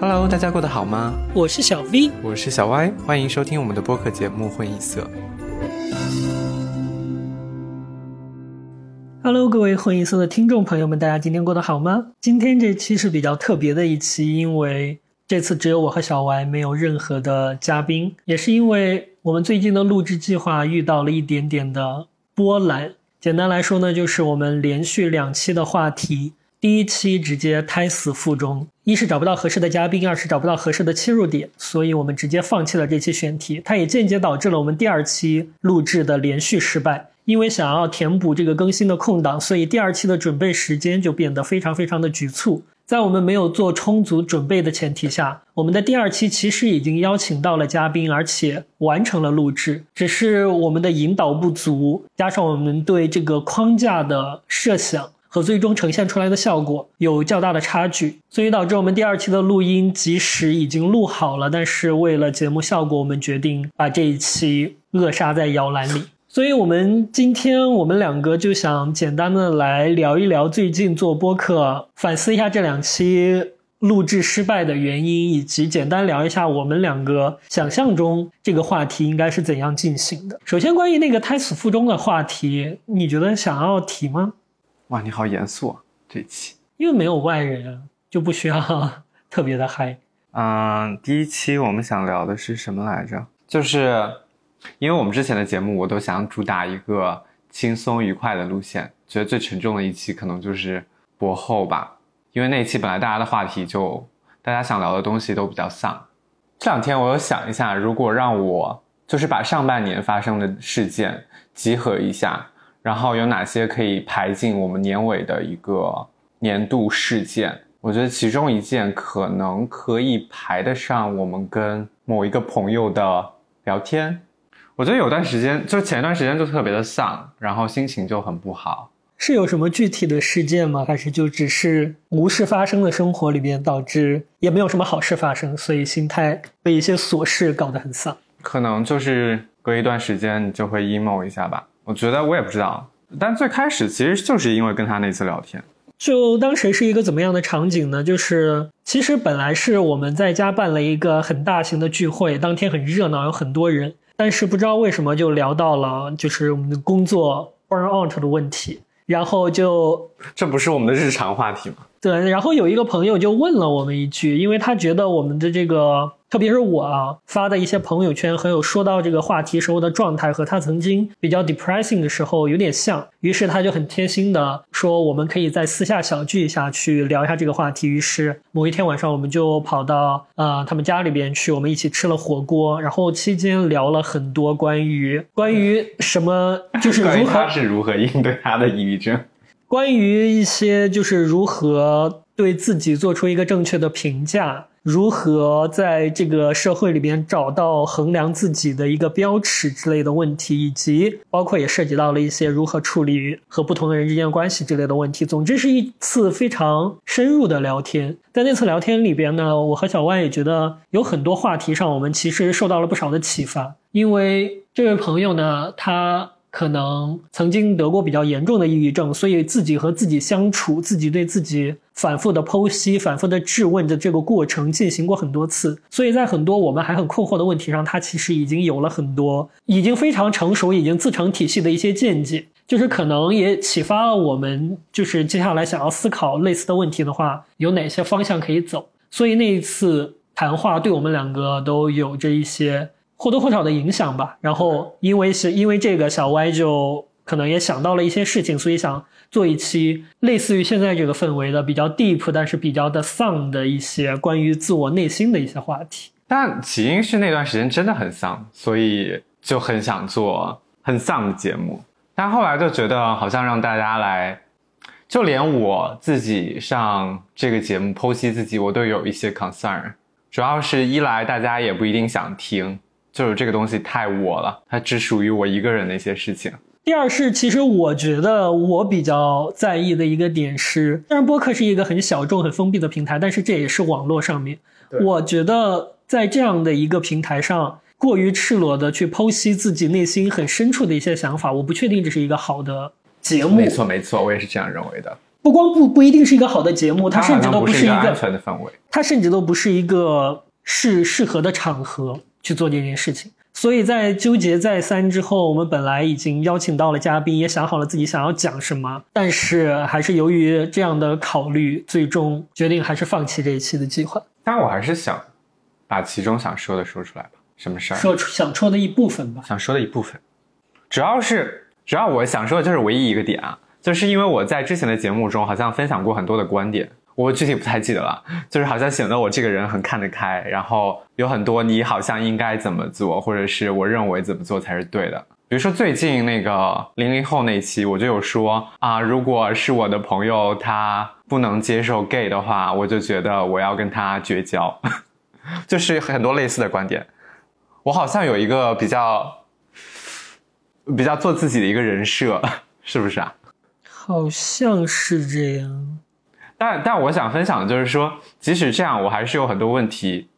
Hello，大家过得好吗？我是小 V，我是小 Y，欢迎收听我们的播客节目《混一色》。Hello，各位混一色的听众朋友们，大家今天过得好吗？今天这期是比较特别的一期，因为这次只有我和小 Y，没有任何的嘉宾，也是因为我们最近的录制计划遇到了一点点的波澜。简单来说呢，就是我们连续两期的话题。第一期直接胎死腹中，一是找不到合适的嘉宾，二是找不到合适的切入点，所以我们直接放弃了这期选题。它也间接导致了我们第二期录制的连续失败。因为想要填补这个更新的空档，所以第二期的准备时间就变得非常非常的局促。在我们没有做充足准备的前提下，我们的第二期其实已经邀请到了嘉宾，而且完成了录制，只是我们的引导不足，加上我们对这个框架的设想。和最终呈现出来的效果有较大的差距，所以导致我们第二期的录音即使已经录好了，但是为了节目效果，我们决定把这一期扼杀在摇篮里。所以，我们今天我们两个就想简单的来聊一聊最近做播客，反思一下这两期录制失败的原因，以及简单聊一下我们两个想象中这个话题应该是怎样进行的。首先，关于那个胎死腹中的话题，你觉得想要提吗？哇，你好严肃啊！这期因为没有外人啊，就不需要 特别的嗨。嗯，第一期我们想聊的是什么来着？就是因为我们之前的节目，我都想主打一个轻松愉快的路线，觉得最沉重的一期可能就是博后吧。因为那一期本来大家的话题就大家想聊的东西都比较丧。这两天我有想一下，如果让我就是把上半年发生的事件集合一下。然后有哪些可以排进我们年尾的一个年度事件？我觉得其中一件可能可以排得上我们跟某一个朋友的聊天。我觉得有段时间，就前一段时间就特别的丧，然后心情就很不好。是有什么具体的事件吗？还是就只是无事发生的生活里面导致也没有什么好事发生，所以心态被一些琐事搞得很丧？可能就是隔一段时间你就会 emo 一下吧。我觉得我也不知道，但最开始其实就是因为跟他那次聊天，就当时是一个怎么样的场景呢？就是其实本来是我们在家办了一个很大型的聚会，当天很热闹，有很多人，但是不知道为什么就聊到了就是我们的工作 burn out 的问题，然后就这不是我们的日常话题吗？对，然后有一个朋友就问了我们一句，因为他觉得我们的这个。特别是我啊发的一些朋友圈，很有说到这个话题时候的状态和他曾经比较 depressing 的时候有点像，于是他就很贴心的说，我们可以在私下小聚一下去聊一下这个话题。于是某一天晚上，我们就跑到呃他们家里边去，我们一起吃了火锅，然后期间聊了很多关于关于什么，就是如何他是如何应对他的抑郁症，关于一些就是如何对自己做出一个正确的评价。如何在这个社会里边找到衡量自己的一个标尺之类的问题，以及包括也涉及到了一些如何处理和不同的人之间关系之类的问题。总之是一次非常深入的聊天。在那次聊天里边呢，我和小万也觉得有很多话题上，我们其实受到了不少的启发。因为这位朋友呢，他。可能曾经得过比较严重的抑郁症，所以自己和自己相处，自己对自己反复的剖析、反复的质问的这个过程进行过很多次，所以在很多我们还很困惑的问题上，他其实已经有了很多已经非常成熟、已经自成体系的一些见解，就是可能也启发了我们，就是接下来想要思考类似的问题的话，有哪些方向可以走。所以那一次谈话对我们两个都有着一些。或多或少的影响吧。然后，因为是因为这个，小歪就可能也想到了一些事情，所以想做一期类似于现在这个氛围的比较 deep，但是比较的丧的一些关于自我内心的一些话题。但起因是那段时间真的很丧，所以就很想做很丧的节目。但后来就觉得好像让大家来，就连我自己上这个节目剖析自己，我都有一些 concern。主要是一来大家也不一定想听。就是这个东西太我了，它只属于我一个人的一些事情。第二是，其实我觉得我比较在意的一个点是，虽然播客是一个很小众、很封闭的平台，但是这也是网络上面。我觉得在这样的一个平台上，过于赤裸的去剖析自己内心很深处的一些想法，我不确定这是一个好的节目。没错，没错，我也是这样认为的。不光不不一定是一个好的节目，它甚至都不是一个安全的氛围，它甚至都不是一个适适合的场合去做这件事情。所以在纠结再三之后，我们本来已经邀请到了嘉宾，也想好了自己想要讲什么，但是还是由于这样的考虑，最终决定还是放弃这一期的计划。但我还是想把其中想说的说出来吧。什么事儿？说出想说的一部分吧。想说的一部分，主要是主要我想说的就是唯一一个点啊，就是因为我在之前的节目中好像分享过很多的观点。我具体不太记得了，就是好像显得我这个人很看得开，然后有很多你好像应该怎么做，或者是我认为怎么做才是对的。比如说最近那个零零后那期，我就有说啊，如果是我的朋友他不能接受 gay 的话，我就觉得我要跟他绝交，就是很多类似的观点。我好像有一个比较比较做自己的一个人设，是不是啊？好像是这样。但但我想分享的就是说，即使这样，我还是有很多问题。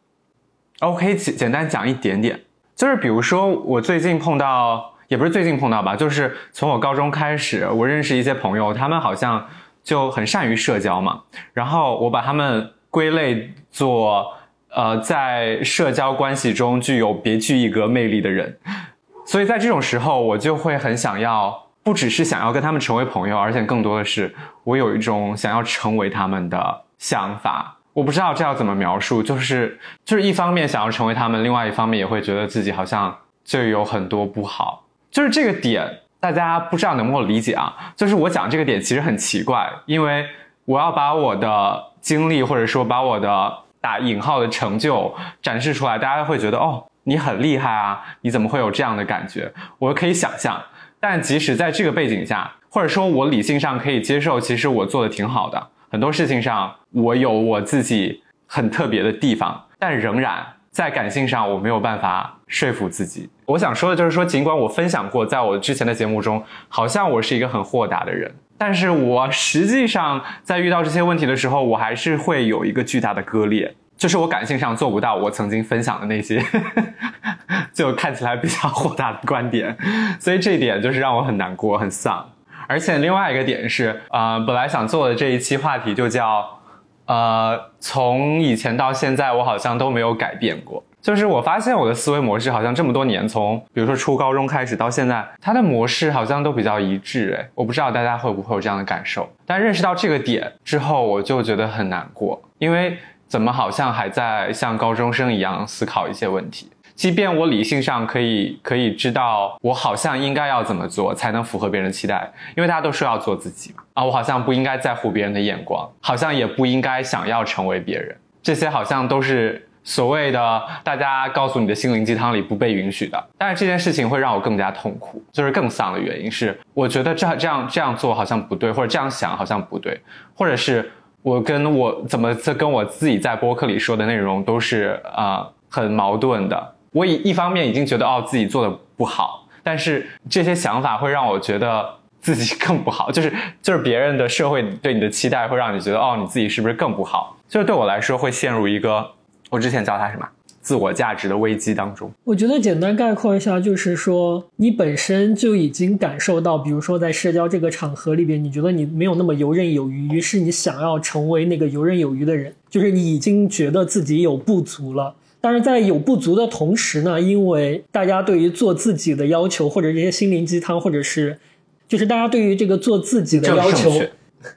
OK，简简单讲一点点，就是比如说，我最近碰到，也不是最近碰到吧，就是从我高中开始，我认识一些朋友，他们好像就很善于社交嘛。然后我把他们归类做，呃，在社交关系中具有别具一格魅力的人。所以在这种时候，我就会很想要。不只是想要跟他们成为朋友，而且更多的是我有一种想要成为他们的想法。我不知道这要怎么描述，就是就是一方面想要成为他们，另外一方面也会觉得自己好像就有很多不好。就是这个点，大家不知道能不能理解啊？就是我讲这个点其实很奇怪，因为我要把我的经历或者说把我的打引号的成就展示出来，大家会觉得哦，你很厉害啊，你怎么会有这样的感觉？我可以想象。但即使在这个背景下，或者说我理性上可以接受，其实我做的挺好的，很多事情上我有我自己很特别的地方，但仍然在感性上我没有办法说服自己。我想说的就是说，尽管我分享过，在我之前的节目中，好像我是一个很豁达的人，但是我实际上在遇到这些问题的时候，我还是会有一个巨大的割裂。就是我感性上做不到我曾经分享的那些，就看起来比较豁达的观点，所以这一点就是让我很难过、很丧。而且另外一个点是，呃，本来想做的这一期话题就叫，呃，从以前到现在，我好像都没有改变过。就是我发现我的思维模式好像这么多年，从比如说初高中开始到现在，它的模式好像都比较一致。哎，我不知道大家会不会有这样的感受。但认识到这个点之后，我就觉得很难过，因为。怎么好像还在像高中生一样思考一些问题？即便我理性上可以可以知道，我好像应该要怎么做才能符合别人的期待，因为大家都说要做自己嘛。啊，我好像不应该在乎别人的眼光，好像也不应该想要成为别人，这些好像都是所谓的大家告诉你的心灵鸡汤里不被允许的。但是这件事情会让我更加痛苦，就是更丧的原因是，我觉得这这样这样做好像不对，或者这样想好像不对，或者是。我跟我怎么在跟我自己在播客里说的内容都是啊很矛盾的。我一一方面已经觉得哦自己做的不好，但是这些想法会让我觉得自己更不好。就是就是别人的社会对你的期待会让你觉得哦你自己是不是更不好？就是对我来说会陷入一个我之前叫他什么？自我价值的危机当中，我觉得简单概括一下，就是说你本身就已经感受到，比如说在社交这个场合里边，你觉得你没有那么游刃有余，于是你想要成为那个游刃有余的人，就是你已经觉得自己有不足了。但是在有不足的同时呢，因为大家对于做自己的要求，或者这些心灵鸡汤，或者是就是大家对于这个做自己的要求。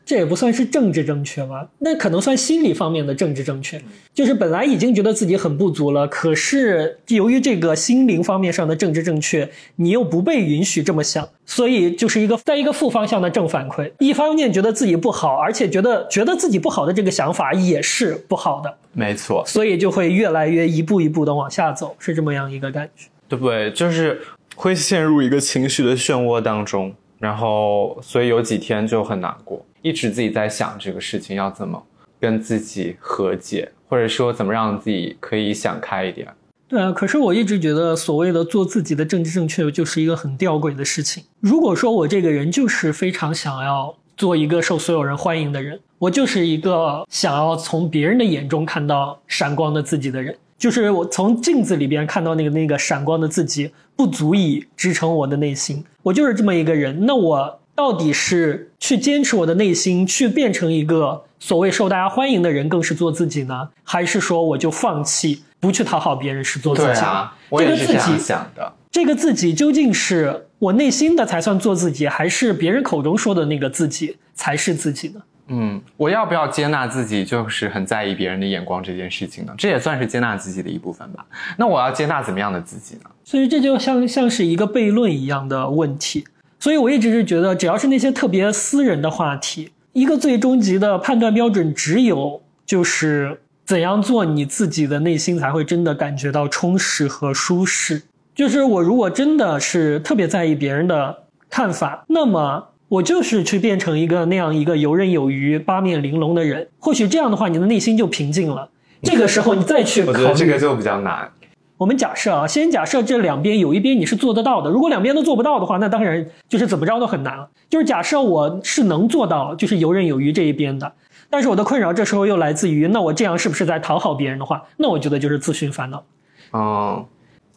这也不算是政治正确吧？那可能算心理方面的政治正确。就是本来已经觉得自己很不足了，可是由于这个心灵方面上的政治正确，你又不被允许这么想，所以就是一个在一个负方向的正反馈。一方面觉得自己不好，而且觉得觉得自己不好的这个想法也是不好的。没错，所以就会越来越一步一步的往下走，是这么样一个感觉。对不对？就是会陷入一个情绪的漩涡当中，然后所以有几天就很难过。一直自己在想这个事情要怎么跟自己和解，或者说怎么让自己可以想开一点。对啊，可是我一直觉得所谓的做自己的政治正确就是一个很吊诡的事情。如果说我这个人就是非常想要做一个受所有人欢迎的人，我就是一个想要从别人的眼中看到闪光的自己的人，就是我从镜子里边看到那个那个闪光的自己不足以支撑我的内心，我就是这么一个人。那我。到底是去坚持我的内心，去变成一个所谓受大家欢迎的人，更是做自己呢？还是说我就放弃，不去讨好别人，是做自己？啊，我也是这样想的。这个自己究竟是我内心的才算做自己，还是别人口中说的那个自己才是自己呢？嗯，我要不要接纳自己，就是很在意别人的眼光这件事情呢？这也算是接纳自己的一部分吧。那我要接纳怎么样的自己呢？所以这就像像是一个悖论一样的问题。所以我一直是觉得，只要是那些特别私人的话题，一个最终极的判断标准只有就是怎样做你自己的内心才会真的感觉到充实和舒适。就是我如果真的是特别在意别人的看法，那么。我就是去变成一个那样一个游刃有余、八面玲珑的人，或许这样的话，你的内心就平静了。这个时候你再去考虑，这个就比较难。我们假设啊，先假设这两边有一边你是做得到的，如果两边都做不到的话，那当然就是怎么着都很难。就是假设我是能做到，就是游刃有余这一边的，但是我的困扰这时候又来自于，那我这样是不是在讨好别人的话？那我觉得就是自寻烦恼。哦，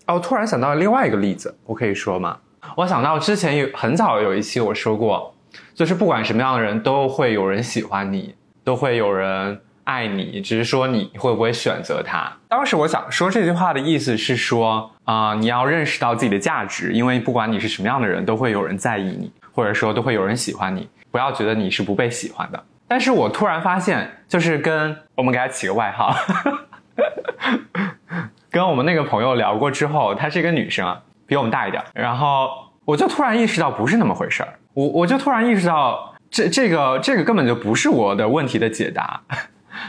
哦，突然想到另外一个例子，我可以说吗？我想到之前有很早有一期我说过，就是不管什么样的人都会有人喜欢你，都会有人爱你，只是说你会不会选择他。当时我想说这句话的意思是说啊，你要认识到自己的价值，因为不管你是什么样的人，都会有人在意你，或者说都会有人喜欢你，不要觉得你是不被喜欢的。但是我突然发现，就是跟我们给他起个外号，跟我们那个朋友聊过之后，她是一个女生。比我们大一点，然后我就突然意识到不是那么回事儿，我我就突然意识到这这个这个根本就不是我的问题的解答。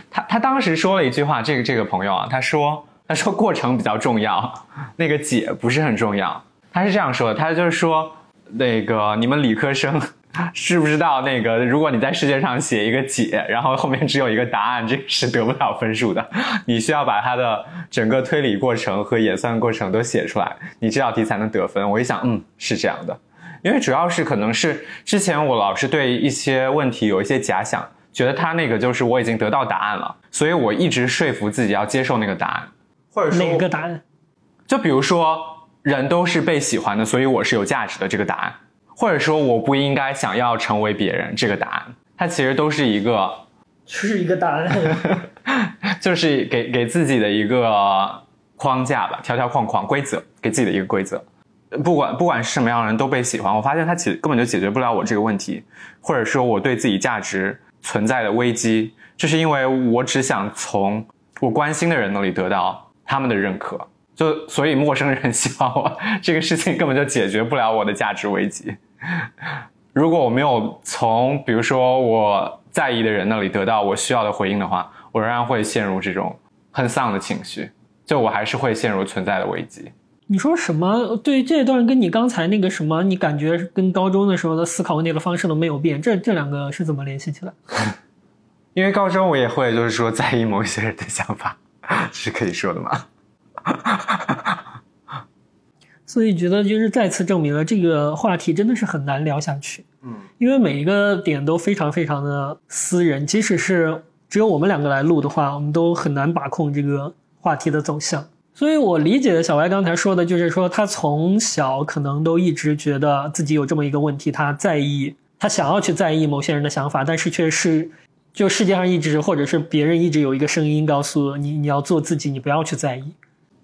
他他当时说了一句话，这个这个朋友啊，他说他说过程比较重要，那个解不是很重要。他是这样说的，他就是说那个你们理科生。知不知道那个？如果你在试卷上写一个解，然后后面只有一个答案，这是得不了分数的。你需要把它的整个推理过程和演算过程都写出来，你这道题才能得分。我一想，嗯，是这样的，因为主要是可能是之前我老是对一些问题有一些假想，觉得他那个就是我已经得到答案了，所以我一直说服自己要接受那个答案，或者说哪个答案？就比如说，人都是被喜欢的，所以我是有价值的这个答案。或者说我不应该想要成为别人这个答案，它其实都是一个，就是一个答案，就是给给自己的一个框架吧，条条框框规则，给自己的一个规则。不管不管是什么样的人都被喜欢，我发现他其根本就解决不了我这个问题，或者说我对自己价值存在的危机，就是因为我只想从我关心的人那里得到他们的认可。就所以陌生人喜欢我这个事情根本就解决不了我的价值危机。如果我没有从比如说我在意的人那里得到我需要的回应的话，我仍然会陷入这种很丧的情绪，就我还是会陷入存在的危机。你说什么？对这段跟你刚才那个什么，你感觉跟高中的时候的思考问题的方式都没有变，这这两个是怎么联系起来？因为高中我也会就是说在意某些人的想法，是可以说的吗？所以觉得就是再次证明了这个话题真的是很难聊下去。嗯，因为每一个点都非常非常的私人，即使是只有我们两个来录的话，我们都很难把控这个话题的走向。所以我理解的小歪刚才说的就是说，他从小可能都一直觉得自己有这么一个问题，他在意，他想要去在意某些人的想法，但是却是就世界上一直或者是别人一直有一个声音告诉你，你要做自己，你不要去在意。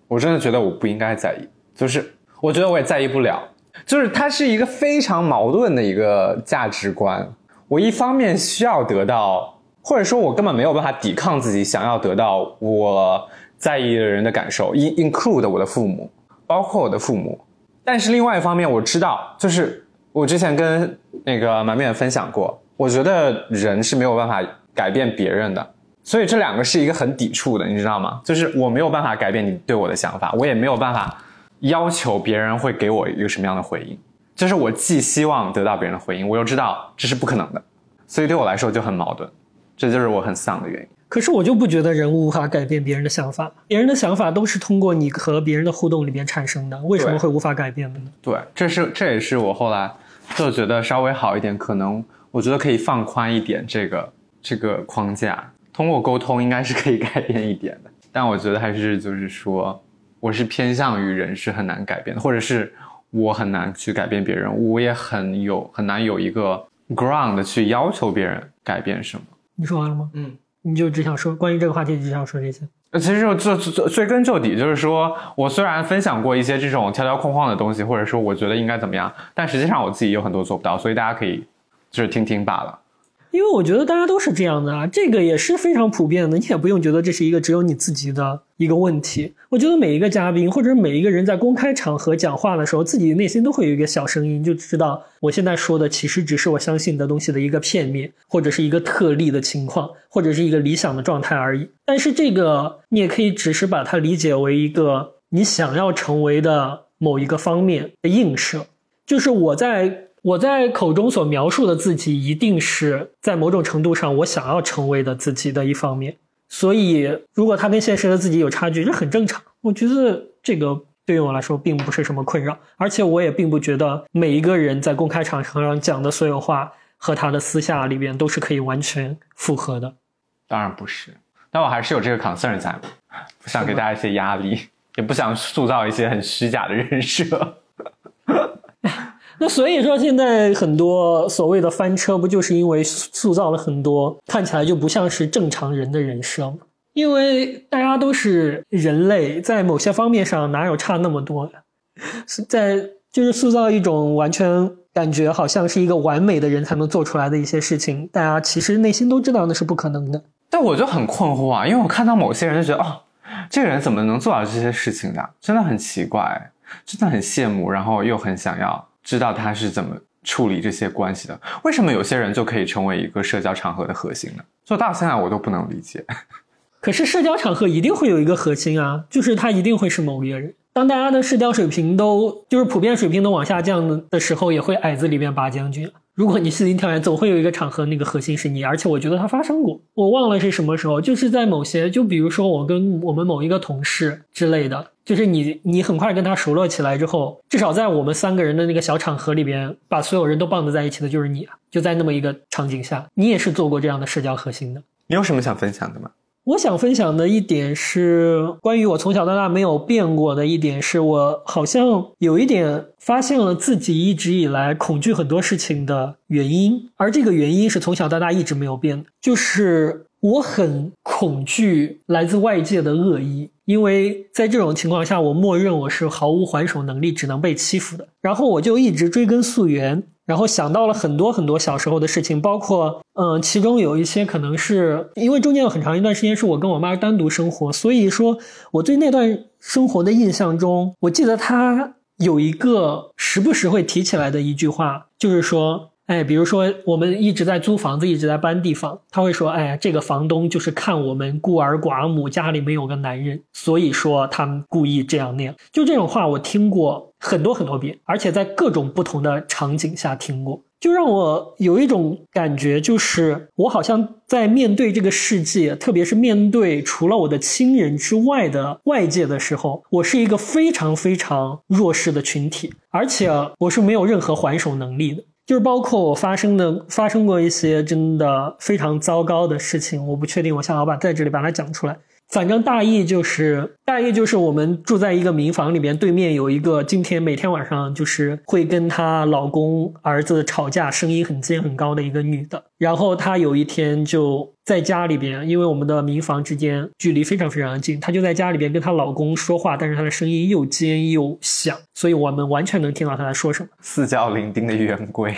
我真的觉得我不应该在意，就是我觉得我也在意不了，就是它是一个非常矛盾的一个价值观。我一方面需要得到，或者说我根本没有办法抵抗自己想要得到我在意的人的感受，in include 我的父母，包括我的父母。但是另外一方面，我知道，就是我之前跟那个满面分享过，我觉得人是没有办法改变别人的。所以这两个是一个很抵触的，你知道吗？就是我没有办法改变你对我的想法，我也没有办法要求别人会给我一个什么样的回应。就是我既希望得到别人的回应，我又知道这是不可能的，所以对我来说就很矛盾。这就是我很丧的原因。可是我就不觉得人无法改变别人的想法，别人的想法都是通过你和别人的互动里边产生的，为什么会无法改变的呢？对，这是这也是我后来就觉得稍微好一点，可能我觉得可以放宽一点这个这个框架。通过沟通应该是可以改变一点的，但我觉得还是就是说，我是偏向于人是很难改变的，或者是我很难去改变别人，我也很有很难有一个 ground 去要求别人改变什么。你说完了吗？嗯，你就只想说关于这个话题，只想说这些。呃，其实就就就追根究底，就是说我虽然分享过一些这种条条框框的东西，或者说我觉得应该怎么样，但实际上我自己有很多做不到，所以大家可以就是听听罢了。因为我觉得大家都是这样的啊，这个也是非常普遍的，你也不用觉得这是一个只有你自己的一个问题。我觉得每一个嘉宾或者每一个人在公开场合讲话的时候，自己内心都会有一个小声音，就知道我现在说的其实只是我相信的东西的一个片面，或者是一个特例的情况，或者是一个理想的状态而已。但是这个你也可以只是把它理解为一个你想要成为的某一个方面的映射，就是我在。我在口中所描述的自己，一定是在某种程度上我想要成为的自己的一方面。所以，如果他跟现实的自己有差距，这很正常。我觉得这个对于我来说并不是什么困扰，而且我也并不觉得每一个人在公开场合上讲的所有话和他的私下里边都是可以完全符合的。当然不是，但我还是有这个 concern 在，不想给大家一些压力，也不想塑造一些很虚假的人设。那所以说，现在很多所谓的翻车，不就是因为塑造了很多看起来就不像是正常人的人设吗？因为大家都是人类，在某些方面上哪有差那么多呀？在就是塑造一种完全感觉好像是一个完美的人才能做出来的一些事情，大家其实内心都知道那是不可能的。但我就很困惑啊，因为我看到某些人就觉得，哦，这个人怎么能做到这些事情的？真的很奇怪，真的很羡慕，然后又很想要。知道他是怎么处理这些关系的？为什么有些人就可以成为一个社交场合的核心呢？做到现在我都不能理解。可是社交场合一定会有一个核心啊，就是他一定会是某一个人。当大家的社交水平都就是普遍水平都往下降的时候，也会矮子里面拔将军。如果你心心跳跃，总会有一个场合，那个核心是你，而且我觉得它发生过，我忘了是什么时候，就是在某些，就比如说我跟我们某一个同事之类的，就是你你很快跟他熟络起来之后，至少在我们三个人的那个小场合里边，把所有人都绑在一起的就是你啊，就在那么一个场景下，你也是做过这样的社交核心的。你有什么想分享的吗？我想分享的一点是关于我从小到大没有变过的一点，是我好像有一点发现了自己一直以来恐惧很多事情的原因，而这个原因是从小到大一直没有变的，就是我很恐惧来自外界的恶意，因为在这种情况下，我默认我是毫无还手能力，只能被欺负的，然后我就一直追根溯源。然后想到了很多很多小时候的事情，包括，嗯，其中有一些可能是因为中间有很长一段时间是我跟我妈单独生活，所以说我对那段生活的印象中，我记得她有一个时不时会提起来的一句话，就是说。哎，比如说我们一直在租房子，一直在搬地方，他会说：“哎，这个房东就是看我们孤儿寡母，家里没有个男人，所以说他们故意这样那样。”就这种话，我听过很多很多遍，而且在各种不同的场景下听过，就让我有一种感觉，就是我好像在面对这个世界，特别是面对除了我的亲人之外的外界的时候，我是一个非常非常弱势的群体，而且我是没有任何还手能力的。就是包括我发生的发生过一些真的非常糟糕的事情，我不确定我向老板在这里把它讲出来。反正大意就是，大意就是我们住在一个民房里边，对面有一个今天每天晚上就是会跟她老公儿子吵架，声音很尖很高的一个女的。然后她有一天就在家里边，因为我们的民房之间距离非常非常的近，她就在家里边跟她老公说话，但是她的声音又尖又响，所以我们完全能听到她在说什么。四脚伶仃的圆规，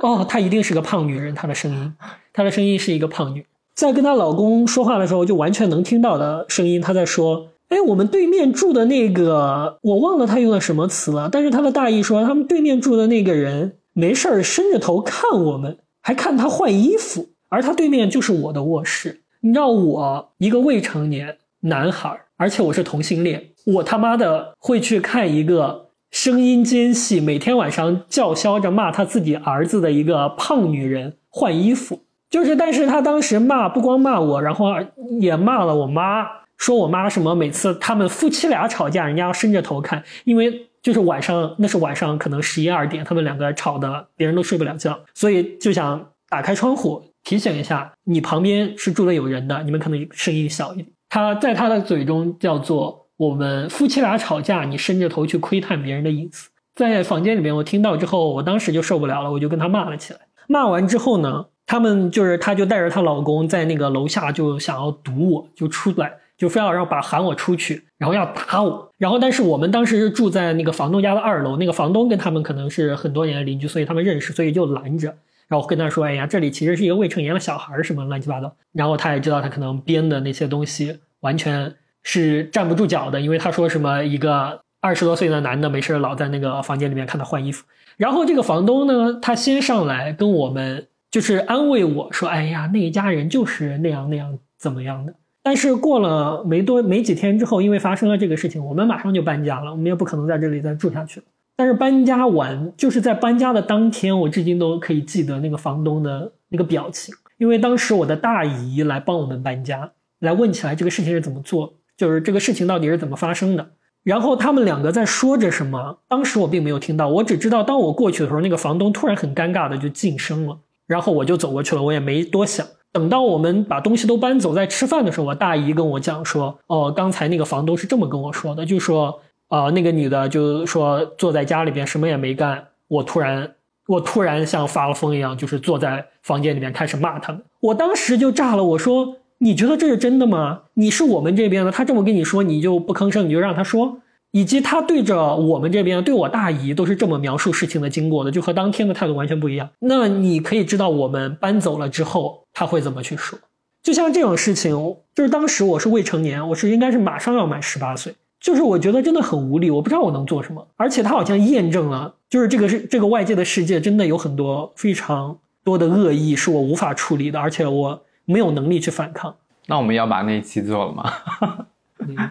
哦，她一定是个胖女人，她的声音，她的声音是一个胖女。在跟她老公说话的时候，就完全能听到的声音。她在说：“哎，我们对面住的那个，我忘了她用的什么词了。但是她的大意说，他们对面住的那个人没事儿伸着头看我们，还看他换衣服。而他对面就是我的卧室。你知道，我一个未成年男孩，而且我是同性恋，我他妈的会去看一个声音尖细、每天晚上叫嚣着骂他自己儿子的一个胖女人换衣服。”就是，但是他当时骂不光骂我，然后也骂了我妈，说我妈什么每次他们夫妻俩吵架，人家要伸着头看，因为就是晚上那是晚上可能十一二点，他们两个吵的，别人都睡不了觉，所以就想打开窗户提醒一下，你旁边是住的有人的，你们可能声音小一点。他在他的嘴中叫做我们夫妻俩吵架，你伸着头去窥探别人的隐私。在房间里面，我听到之后，我当时就受不了了，我就跟他骂了起来。骂完之后呢，他们就是她就带着她老公在那个楼下就想要堵我，就出来，就非要让把喊我出去，然后要打我。然后但是我们当时是住在那个房东家的二楼，那个房东跟他们可能是很多年的邻居，所以他们认识，所以就拦着。然后跟他说：“哎呀，这里其实是一个未成年的小孩什么乱七八糟。”然后他也知道他可能编的那些东西完全是站不住脚的，因为他说什么一个二十多岁的男的没事老在那个房间里面看他换衣服。然后这个房东呢，他先上来跟我们就是安慰我说：“哎呀，那一家人就是那样那样怎么样的。”但是过了没多没几天之后，因为发生了这个事情，我们马上就搬家了，我们也不可能在这里再住下去了。但是搬家完，就是在搬家的当天，我至今都可以记得那个房东的那个表情，因为当时我的大姨来帮我们搬家，来问起来这个事情是怎么做，就是这个事情到底是怎么发生的。然后他们两个在说着什么，当时我并没有听到，我只知道当我过去的时候，那个房东突然很尴尬的就噤声了，然后我就走过去了，我也没多想。等到我们把东西都搬走，在吃饭的时候，我大姨跟我讲说，哦，刚才那个房东是这么跟我说的，就说。啊，那个女的就说坐在家里边什么也没干，我突然我突然像发了疯一样，就是坐在房间里面开始骂他们。我当时就炸了，我说你觉得这是真的吗？你是我们这边的，他这么跟你说，你就不吭声，你就让他说。以及他对着我们这边，对我大姨都是这么描述事情的经过的，就和当天的态度完全不一样。那你可以知道我们搬走了之后他会怎么去说。就像这种事情，就是当时我是未成年，我是应该是马上要满十八岁。就是我觉得真的很无力，我不知道我能做什么。而且他好像验证了，就是这个是这个外界的世界真的有很多非常多的恶意是我无法处理的，而且我没有能力去反抗。那我们要把那一期做了吗？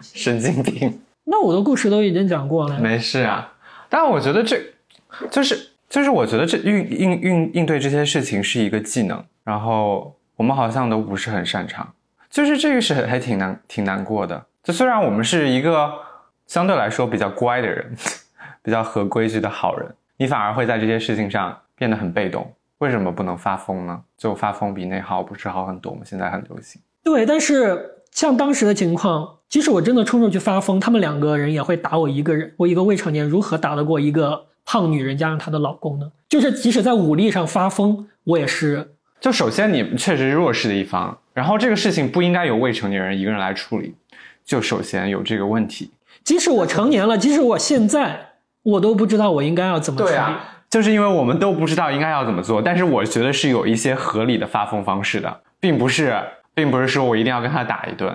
神经病。那我的故事都已经讲过了。没事啊，但我觉得这就是就是我觉得这应应应应对这些事情是一个技能，然后我们好像都不是很擅长，就是这个是还挺难挺难过的。就虽然我们是一个相对来说比较乖的人，比较合规矩的好人，你反而会在这些事情上变得很被动。为什么不能发疯呢？就发疯比内耗不是好很多吗？现在很流行。对，但是像当时的情况，即使我真的冲出去发疯，他们两个人也会打我一个人。我一个未成年如何打得过一个胖女人加上她的老公呢？就是即使在武力上发疯，我也是。就首先你确实弱势的一方，然后这个事情不应该由未成年人一个人来处理。就首先有这个问题，即使我成年了，即使我现在，我都不知道我应该要怎么处理。就是因为我们都不知道应该要怎么做，但是我觉得是有一些合理的发疯方式的，并不是，并不是说我一定要跟他打一顿。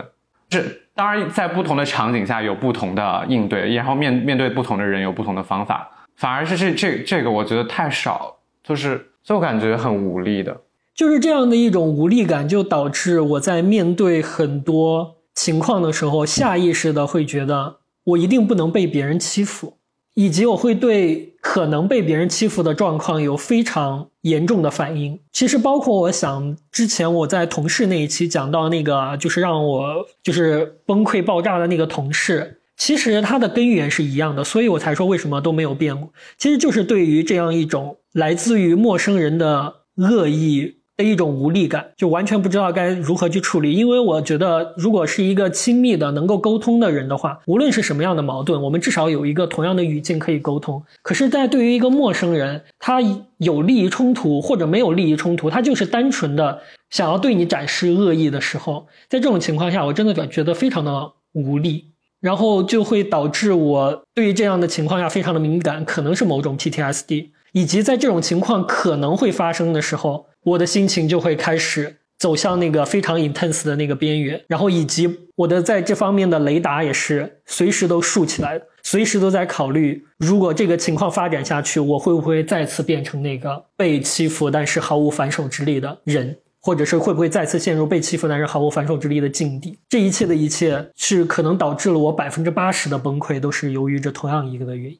是，当然在不同的场景下有不同的应对，然后面面对不同的人有不同的方法。反而是这这这个我觉得太少，就是就感觉很无力的，就是这样的一种无力感，就导致我在面对很多。情况的时候，下意识的会觉得我一定不能被别人欺负，以及我会对可能被别人欺负的状况有非常严重的反应。其实，包括我想之前我在同事那一期讲到那个，就是让我就是崩溃爆炸的那个同事，其实他的根源是一样的，所以我才说为什么都没有变过，其实就是对于这样一种来自于陌生人的恶意。的一种无力感，就完全不知道该如何去处理。因为我觉得，如果是一个亲密的、能够沟通的人的话，无论是什么样的矛盾，我们至少有一个同样的语境可以沟通。可是，在对于一个陌生人，他有利益冲突或者没有利益冲突，他就是单纯的想要对你展示恶意的时候，在这种情况下，我真的感觉得非常的无力，然后就会导致我对于这样的情况下非常的敏感，可能是某种 PTSD，以及在这种情况可能会发生的时候。我的心情就会开始走向那个非常 intense 的那个边缘，然后以及我的在这方面的雷达也是随时都竖起来的，随时都在考虑，如果这个情况发展下去，我会不会再次变成那个被欺负但是毫无反手之力的人，或者是会不会再次陷入被欺负但是毫无反手之力的境地？这一切的一切是可能导致了我百分之八十的崩溃，都是由于这同样一个的原因。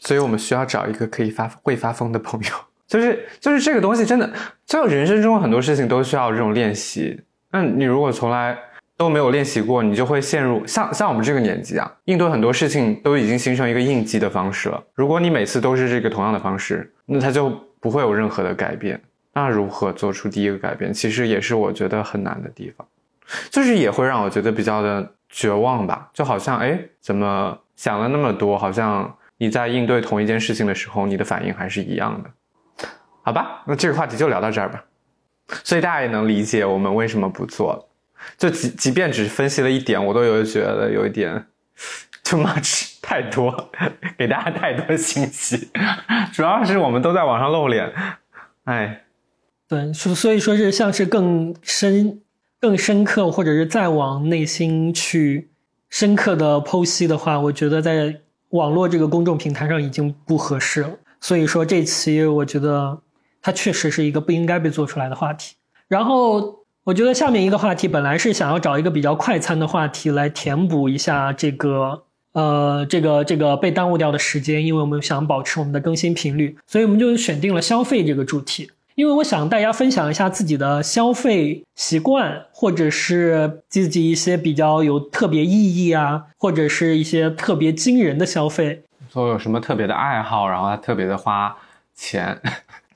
所以我们需要找一个可以发会发疯的朋友。就是就是这个东西真的，就人生中很多事情都需要这种练习。那你如果从来都没有练习过，你就会陷入像像我们这个年纪啊，应对很多事情都已经形成一个应激的方式了。如果你每次都是这个同样的方式，那它就不会有任何的改变。那如何做出第一个改变，其实也是我觉得很难的地方，就是也会让我觉得比较的绝望吧。就好像哎，怎么想了那么多，好像。你在应对同一件事情的时候，你的反应还是一样的。好吧，那这个话题就聊到这儿吧。所以大家也能理解我们为什么不做。就即即便只是分析了一点，我都有觉得有一点 too much 太多，给大家太多信息。主要是我们都在网上露脸，哎，对，所所以说是像是更深、更深刻，或者是再往内心去深刻的剖析的话，我觉得在网络这个公众平台上已经不合适了。所以说这期我觉得它确实是一个不应该被做出来的话题。然后。我觉得下面一个话题本来是想要找一个比较快餐的话题来填补一下这个呃这个这个被耽误掉的时间，因为我们想保持我们的更新频率，所以我们就选定了消费这个主题。因为我想大家分享一下自己的消费习惯，或者是自己一些比较有特别意义啊，或者是一些特别惊人的消费，说有什么特别的爱好，然后他特别的花钱。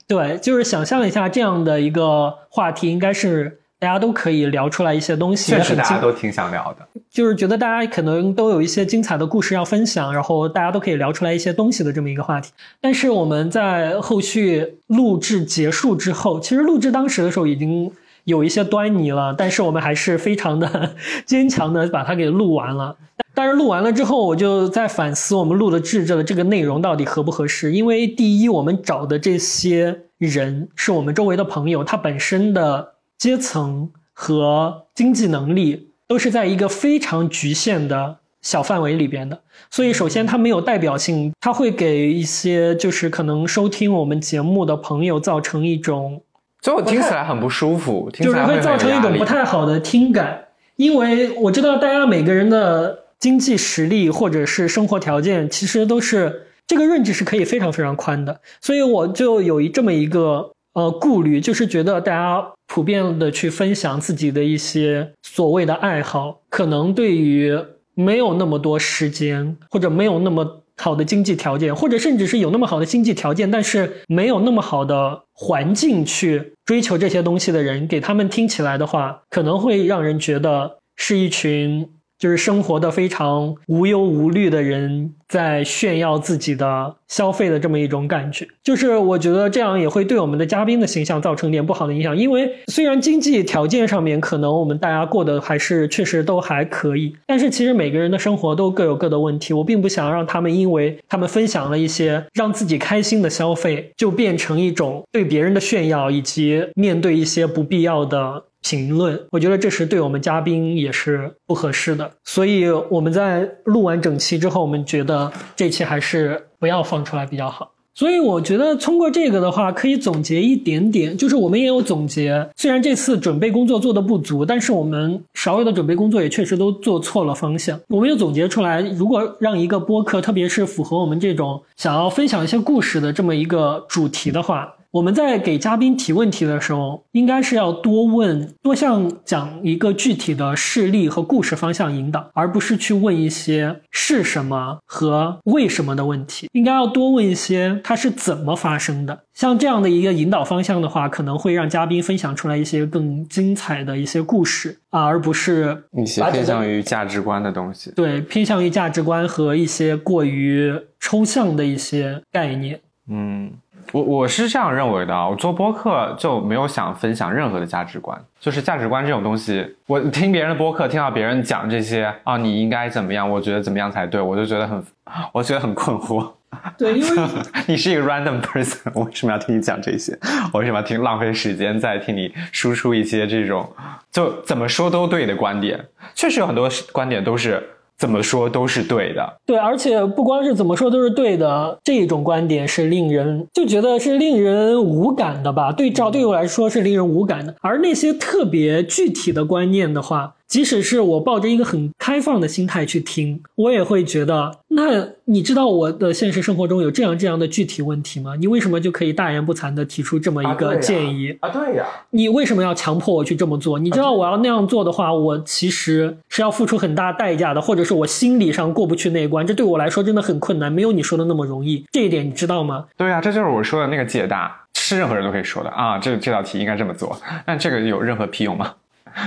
对，就是想象一下这样的一个话题，应该是。大家都可以聊出来一些东西，确实大家都挺想聊的。就是觉得大家可能都有一些精彩的故事要分享，然后大家都可以聊出来一些东西的这么一个话题。但是我们在后续录制结束之后，其实录制当时的时候已经有一些端倪了，但是我们还是非常的 坚强的把它给录完了。但是录完了之后，我就在反思我们录的制的这个内容到底合不合适。因为第一，我们找的这些人是我们周围的朋友，他本身的。阶层和经济能力都是在一个非常局限的小范围里边的，所以首先它没有代表性，它会给一些就是可能收听我们节目的朋友造成一种，就听起来很不舒服，就是会造成一种不太好的听感。因为我知道大家每个人的经济实力或者是生活条件，其实都是这个认知是可以非常非常宽的，所以我就有一这么一个。呃，顾虑就是觉得大家普遍的去分享自己的一些所谓的爱好，可能对于没有那么多时间，或者没有那么好的经济条件，或者甚至是有那么好的经济条件，但是没有那么好的环境去追求这些东西的人，给他们听起来的话，可能会让人觉得是一群。就是生活的非常无忧无虑的人在炫耀自己的消费的这么一种感觉，就是我觉得这样也会对我们的嘉宾的形象造成点不好的影响。因为虽然经济条件上面可能我们大家过得还是确实都还可以，但是其实每个人的生活都各有各的问题。我并不想让他们因为他们分享了一些让自己开心的消费，就变成一种对别人的炫耀，以及面对一些不必要的。评论，我觉得这是对我们嘉宾也是不合适的，所以我们在录完整期之后，我们觉得这期还是不要放出来比较好。所以我觉得通过这个的话，可以总结一点点，就是我们也有总结。虽然这次准备工作做的不足，但是我们少有的准备工作也确实都做错了方向。我们又总结出来，如果让一个播客，特别是符合我们这种想要分享一些故事的这么一个主题的话。我们在给嘉宾提问题的时候，应该是要多问、多向讲一个具体的事例和故事方向引导，而不是去问一些是什么和为什么的问题。应该要多问一些它是怎么发生的。像这样的一个引导方向的话，可能会让嘉宾分享出来一些更精彩的一些故事啊，而不是一些偏向于价值观的东西。对，偏向于价值观和一些过于抽象的一些概念。嗯。我我是这样认为的啊，我做播客就没有想分享任何的价值观，就是价值观这种东西，我听别人的播客，听到别人讲这些啊，你应该怎么样，我觉得怎么样才对，我就觉得很，我觉得很困惑。对，因为 你是一个 random person，我为什么要听你讲这些？我为什么要听浪费时间在听你输出一些这种就怎么说都对的观点？确实有很多观点都是。怎么说都是对的，对，而且不光是怎么说都是对的，这种观点是令人就觉得是令人无感的吧？对照对我来说是令人无感的，而那些特别具体的观念的话。即使是我抱着一个很开放的心态去听，我也会觉得，那你知道我的现实生活中有这样这样的具体问题吗？你为什么就可以大言不惭的提出这么一个建议啊？对呀，你为什么要强迫我去这么做？你知道我要那样做的话，我其实是要付出很大代价的，或者是我心理上过不去那一关，这对我来说真的很困难，没有你说的那么容易。这一点你知道吗？对呀，这就是我说的那个解答，是任何人都可以说的啊。这这道题应该这么做，但这个有任何屁用吗？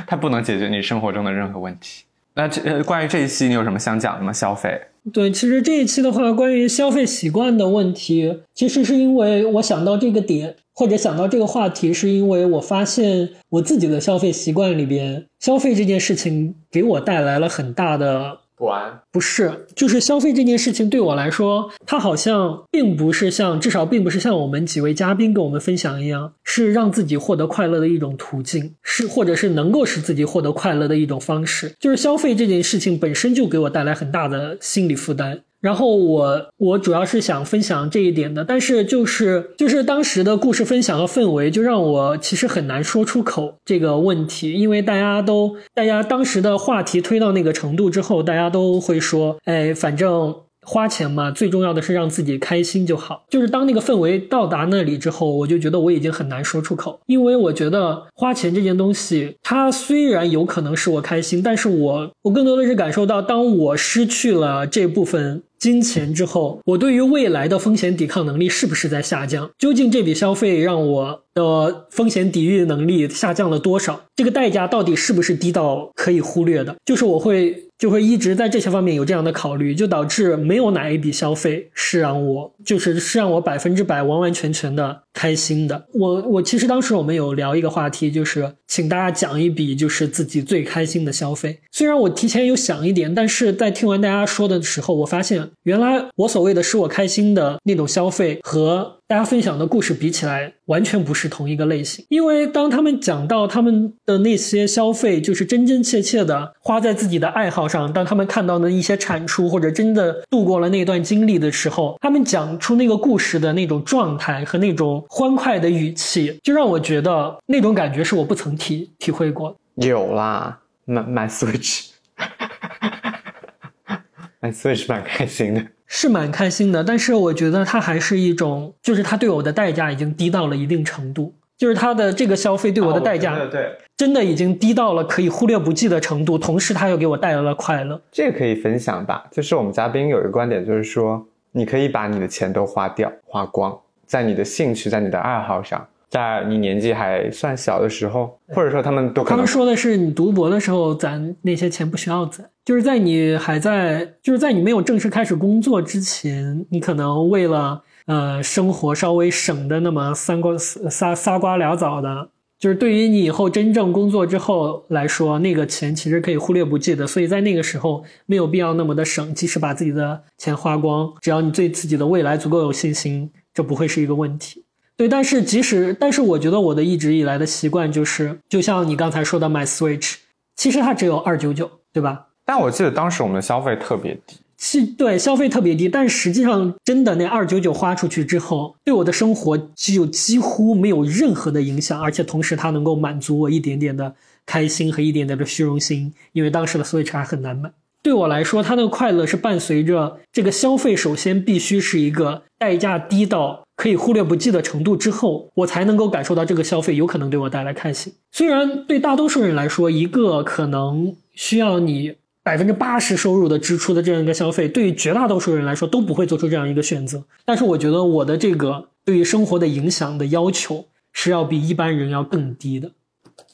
它不能解决你生活中的任何问题。那这关于这一期，你有什么想讲的吗？消费对，其实这一期的话，关于消费习惯的问题，其实是因为我想到这个点，或者想到这个话题，是因为我发现我自己的消费习惯里边，消费这件事情给我带来了很大的。不不是，就是消费这件事情对我来说，它好像并不是像，至少并不是像我们几位嘉宾跟我们分享一样，是让自己获得快乐的一种途径，是或者是能够使自己获得快乐的一种方式。就是消费这件事情本身就给我带来很大的心理负担。然后我我主要是想分享这一点的，但是就是就是当时的故事分享和氛围，就让我其实很难说出口这个问题，因为大家都大家当时的话题推到那个程度之后，大家都会说，哎，反正。花钱嘛，最重要的是让自己开心就好。就是当那个氛围到达那里之后，我就觉得我已经很难说出口，因为我觉得花钱这件东西，它虽然有可能使我开心，但是我我更多的是感受到，当我失去了这部分金钱之后，我对于未来的风险抵抗能力是不是在下降？究竟这笔消费让我的风险抵御能力下降了多少？这个代价到底是不是低到可以忽略的？就是我会。就会一直在这些方面有这样的考虑，就导致没有哪一笔消费是让我就是是让我百分之百完完全全的开心的。我我其实当时我们有聊一个话题，就是请大家讲一笔就是自己最开心的消费。虽然我提前有想一点，但是在听完大家说的时候，我发现原来我所谓的使我开心的那种消费和。大家分享的故事比起来，完全不是同一个类型。因为当他们讲到他们的那些消费，就是真真切切的花在自己的爱好上，当他们看到的一些产出，或者真的度过了那段经历的时候，他们讲出那个故事的那种状态和那种欢快的语气，就让我觉得那种感觉是我不曾体体会过。有啦，买买 Switch，买 Switch 蛮开心的。是蛮开心的，但是我觉得他还是一种，就是他对我的代价已经低到了一定程度，就是他的这个消费对我的代价，对，真的已经低到了可以忽略不计的程度。同时，他又给我带来了快乐。这个可以分享吧？就是我们嘉宾有一个观点，就是说你可以把你的钱都花掉、花光，在你的兴趣、在你的爱好上。在你年纪还算小的时候，或者说他们都他们说的是你读博的时候攒那些钱不需要攒，就是在你还在就是在你没有正式开始工作之前，你可能为了呃生活稍微省的那么三瓜仨仨瓜俩枣的，就是对于你以后真正工作之后来说，那个钱其实可以忽略不计的，所以在那个时候没有必要那么的省，即使把自己的钱花光，只要你对自己的未来足够有信心，这不会是一个问题。对，但是即使，但是我觉得我的一直以来的习惯就是，就像你刚才说的买 Switch，其实它只有二九九，对吧？但我记得当时我们的消费特别低，是，对，消费特别低，但实际上真的那二九九花出去之后，对我的生活就几乎没有任何的影响，而且同时它能够满足我一点点的开心和一点点的虚荣心，因为当时的 Switch 还很难买。对我来说，它那个快乐是伴随着这个消费，首先必须是一个代价低到。可以忽略不计的程度之后，我才能够感受到这个消费有可能对我带来开心。虽然对大多数人来说，一个可能需要你百分之八十收入的支出的这样一个消费，对于绝大多数人来说都不会做出这样一个选择。但是我觉得我的这个对于生活的影响的要求是要比一般人要更低的。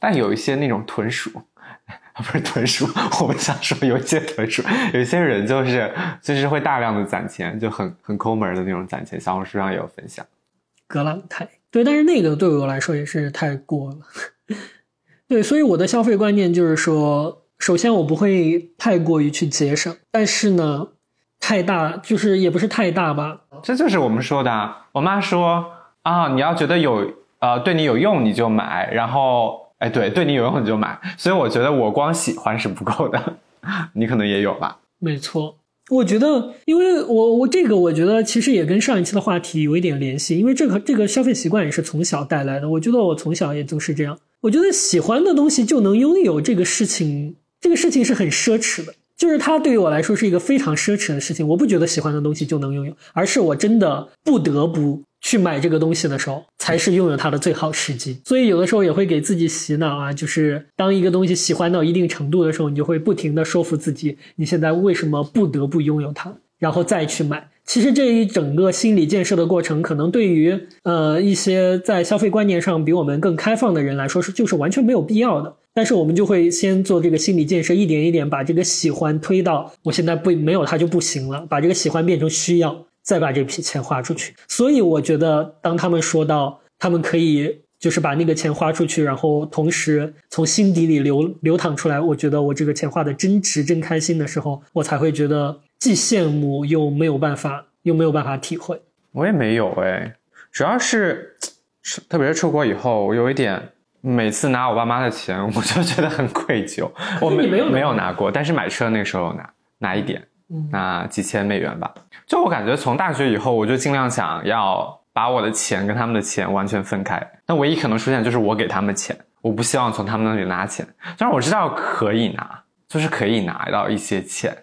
但有一些那种豚鼠。不是豚鼠，我们想说有一些豚鼠，有一些人就是就是会大量的攒钱，就很很抠门的那种攒钱。小红书上也有分享。格朗泰，对，但是那个对我来说也是太过了。对，所以我的消费观念就是说，首先我不会太过于去节省，但是呢，太大就是也不是太大吧。这就是我们说的，我妈说啊，你要觉得有呃对你有用你就买，然后。哎，对，对你有用你就买，所以我觉得我光喜欢是不够的，你可能也有吧？没错，我觉得，因为我我这个我觉得其实也跟上一期的话题有一点联系，因为这个这个消费习惯也是从小带来的。我觉得我从小也就是这样，我觉得喜欢的东西就能拥有这个事情，这个事情是很奢侈的，就是它对于我来说是一个非常奢侈的事情。我不觉得喜欢的东西就能拥有，而是我真的不得不。去买这个东西的时候，才是拥有它的最好时机。所以有的时候也会给自己洗脑啊，就是当一个东西喜欢到一定程度的时候，你就会不停的说服自己，你现在为什么不得不拥有它，然后再去买，其实这一整个心理建设的过程，可能对于呃一些在消费观念上比我们更开放的人来说是就是完全没有必要的。但是我们就会先做这个心理建设，一点一点把这个喜欢推到我现在不没有它就不行了，把这个喜欢变成需要，再把这笔钱花出去。所以我觉得，当他们说到他们可以就是把那个钱花出去，然后同时从心底里流流淌出来，我觉得我这个钱花的真值、真开心的时候，我才会觉得。既羡慕又没有办法，又没有办法体会。我也没有哎，主要是，特别是出国以后，我有一点，每次拿我爸妈的钱，我就觉得很愧疚。我没没有没有拿过，但是买车那个时候拿拿一点，拿几千美元吧。就我感觉，从大学以后，我就尽量想要把我的钱跟他们的钱完全分开。那唯一可能出现就是我给他们钱，我不希望从他们那里拿钱。虽然我知道可以拿，就是可以拿到一些钱。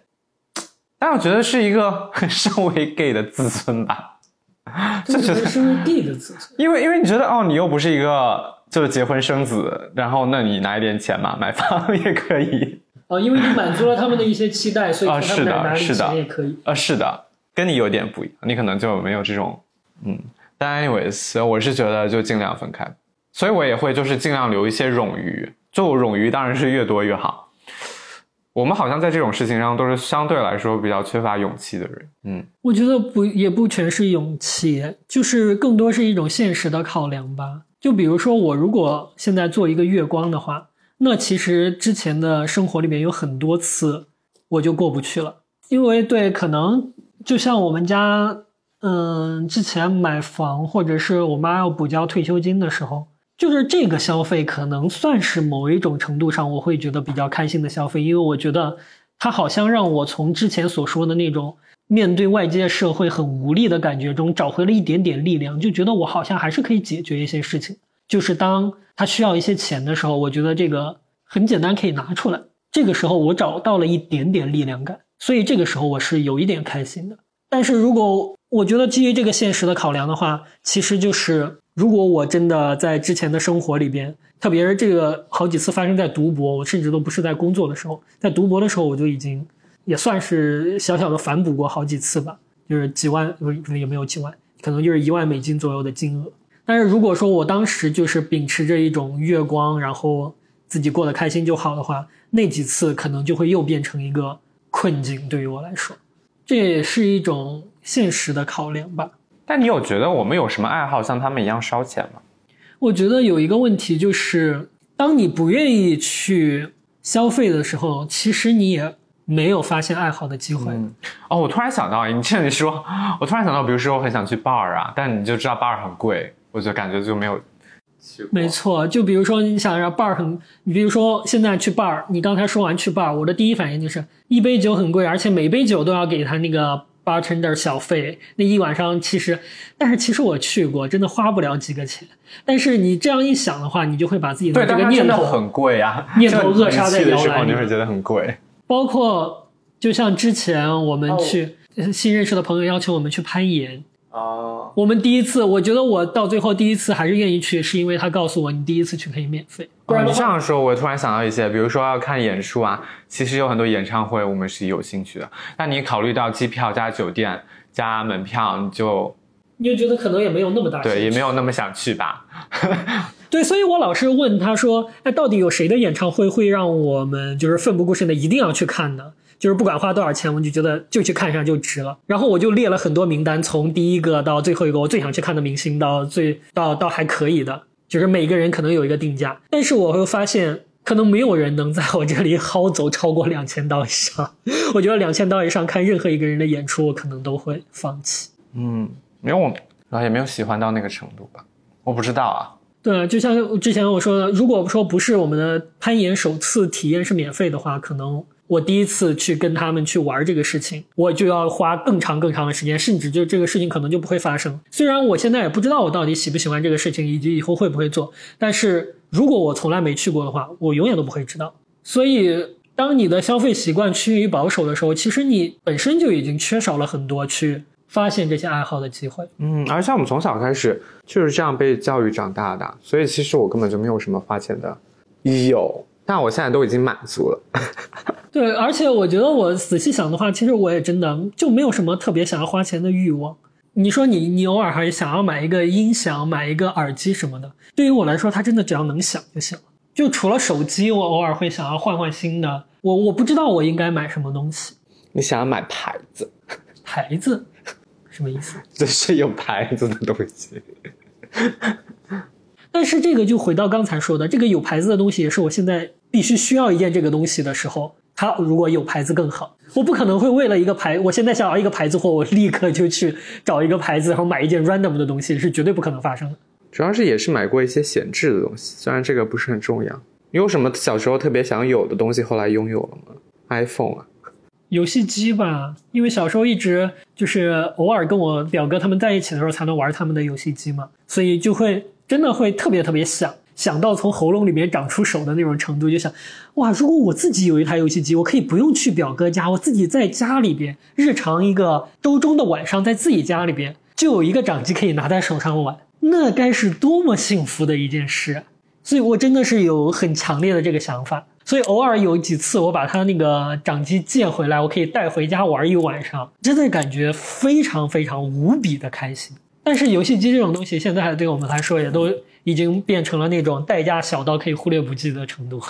但我觉得是一个身为 gay 的自尊吧，就觉得身为 gay 的自尊，因为因为你觉得哦，你又不是一个就是结婚生子，然后那你拿一点钱嘛，买房也可以哦，因为你满足了他们的一些期待，所以他们拿是的，也可以啊，是的，跟你有点不一样，你可能就没有这种嗯，但 anyways，我是觉得就尽量分开，所以我也会就是尽量留一些冗余，就冗余当然是越多越好。我们好像在这种事情上都是相对来说比较缺乏勇气的人。嗯，我觉得不也不全是勇气，就是更多是一种现实的考量吧。就比如说，我如果现在做一个月光的话，那其实之前的生活里面有很多次我就过不去了，因为对，可能就像我们家，嗯，之前买房或者是我妈要补交退休金的时候。就是这个消费可能算是某一种程度上，我会觉得比较开心的消费，因为我觉得它好像让我从之前所说的那种面对外界社会很无力的感觉中找回了一点点力量，就觉得我好像还是可以解决一些事情。就是当他需要一些钱的时候，我觉得这个很简单可以拿出来，这个时候我找到了一点点力量感，所以这个时候我是有一点开心的。但是如果我觉得基于这个现实的考量的话，其实就是。如果我真的在之前的生活里边，特别是这个好几次发生在读博，我甚至都不是在工作的时候，在读博的时候，我就已经也算是小小的反哺过好几次吧，就是几万不是也没有几万，可能就是一万美金左右的金额。但是如果说我当时就是秉持着一种月光，然后自己过得开心就好的话，那几次可能就会又变成一个困境，对于我来说，这也是一种现实的考量吧。但你有觉得我们有什么爱好像他们一样烧钱吗？我觉得有一个问题就是，当你不愿意去消费的时候，其实你也没有发现爱好的机会。哦，我突然想到，你这你说，我突然想到，比如说我很想去 bar 啊，但你就知道 bar 很贵，我就感觉就没有去。没错，就比如说你想让 bar 很，你比如说现在去 bar，你刚才说完去 bar，我的第一反应就是一杯酒很贵，而且每杯酒都要给他那个。bartender 小费那一晚上其实，但是其实我去过，真的花不了几个钱。但是你这样一想的话，你就会把自己的这个念头很贵啊，念头扼杀在摇篮里。你会觉得很贵。包括就像之前我们去新认识的朋友邀请我们去攀岩。啊，我们第一次，我觉得我到最后第一次还是愿意去，是因为他告诉我你第一次去可以免费。不然你这样说，我突然想到一些，比如说要看演出啊，其实有很多演唱会我们是有兴趣的。那你考虑到机票加酒店加门票，你就你就觉得可能也没有那么大，对，也没有那么想去吧。对，所以我老是问他说，哎，到底有谁的演唱会会让我们就是奋不顾身的一定要去看呢？就是不管花多少钱，我就觉得就去看一下就值了。然后我就列了很多名单，从第一个到最后一个，我最想去看的明星到最到到还可以的，就是每个人可能有一个定价。但是我会发现，可能没有人能在我这里薅走超过两千刀以上。我觉得两千刀以上看任何一个人的演出，我可能都会放弃。嗯，没有，然后也没有喜欢到那个程度吧。我不知道啊。对，就像之前我说的，如果说不是我们的攀岩首次体验是免费的话，可能。我第一次去跟他们去玩这个事情，我就要花更长更长的时间，甚至就这个事情可能就不会发生。虽然我现在也不知道我到底喜不喜欢这个事情，以及以后会不会做，但是如果我从来没去过的话，我永远都不会知道。所以，当你的消费习惯趋于保守的时候，其实你本身就已经缺少了很多去发现这些爱好的机会。嗯，而且我们从小开始就是这样被教育长大的，所以其实我根本就没有什么花钱的有。但我现在都已经满足了。对，而且我觉得我仔细想的话，其实我也真的就没有什么特别想要花钱的欲望。你说你你偶尔还想要买一个音响、买一个耳机什么的，对于我来说，它真的只要能响就行了。就除了手机，我偶尔会想要换换新的。我我不知道我应该买什么东西。你想要买牌子？牌子？什么意思？就是有牌子的东西。但是这个就回到刚才说的，这个有牌子的东西也是我现在必须需要一件这个东西的时候，它如果有牌子更好。我不可能会为了一个牌，我现在想要一个牌子货，我立刻就去找一个牌子，然后买一件 random 的东西，是绝对不可能发生的。主要是也是买过一些闲置的东西，虽然这个不是很重要。你有什么小时候特别想有的东西，后来拥有了吗？iPhone 啊，游戏机吧，因为小时候一直就是偶尔跟我表哥他们在一起的时候才能玩他们的游戏机嘛，所以就会真的会特别特别想。想到从喉咙里面长出手的那种程度，就想，哇！如果我自己有一台游戏机，我可以不用去表哥家，我自己在家里边，日常一个周中的晚上，在自己家里边就有一个掌机可以拿在手上玩，那该是多么幸福的一件事！所以我真的是有很强烈的这个想法。所以偶尔有几次我把他那个掌机借回来，我可以带回家玩一晚上，真的感觉非常非常无比的开心。但是游戏机这种东西，现在对我们来说也都。已经变成了那种代价小到可以忽略不计的程度。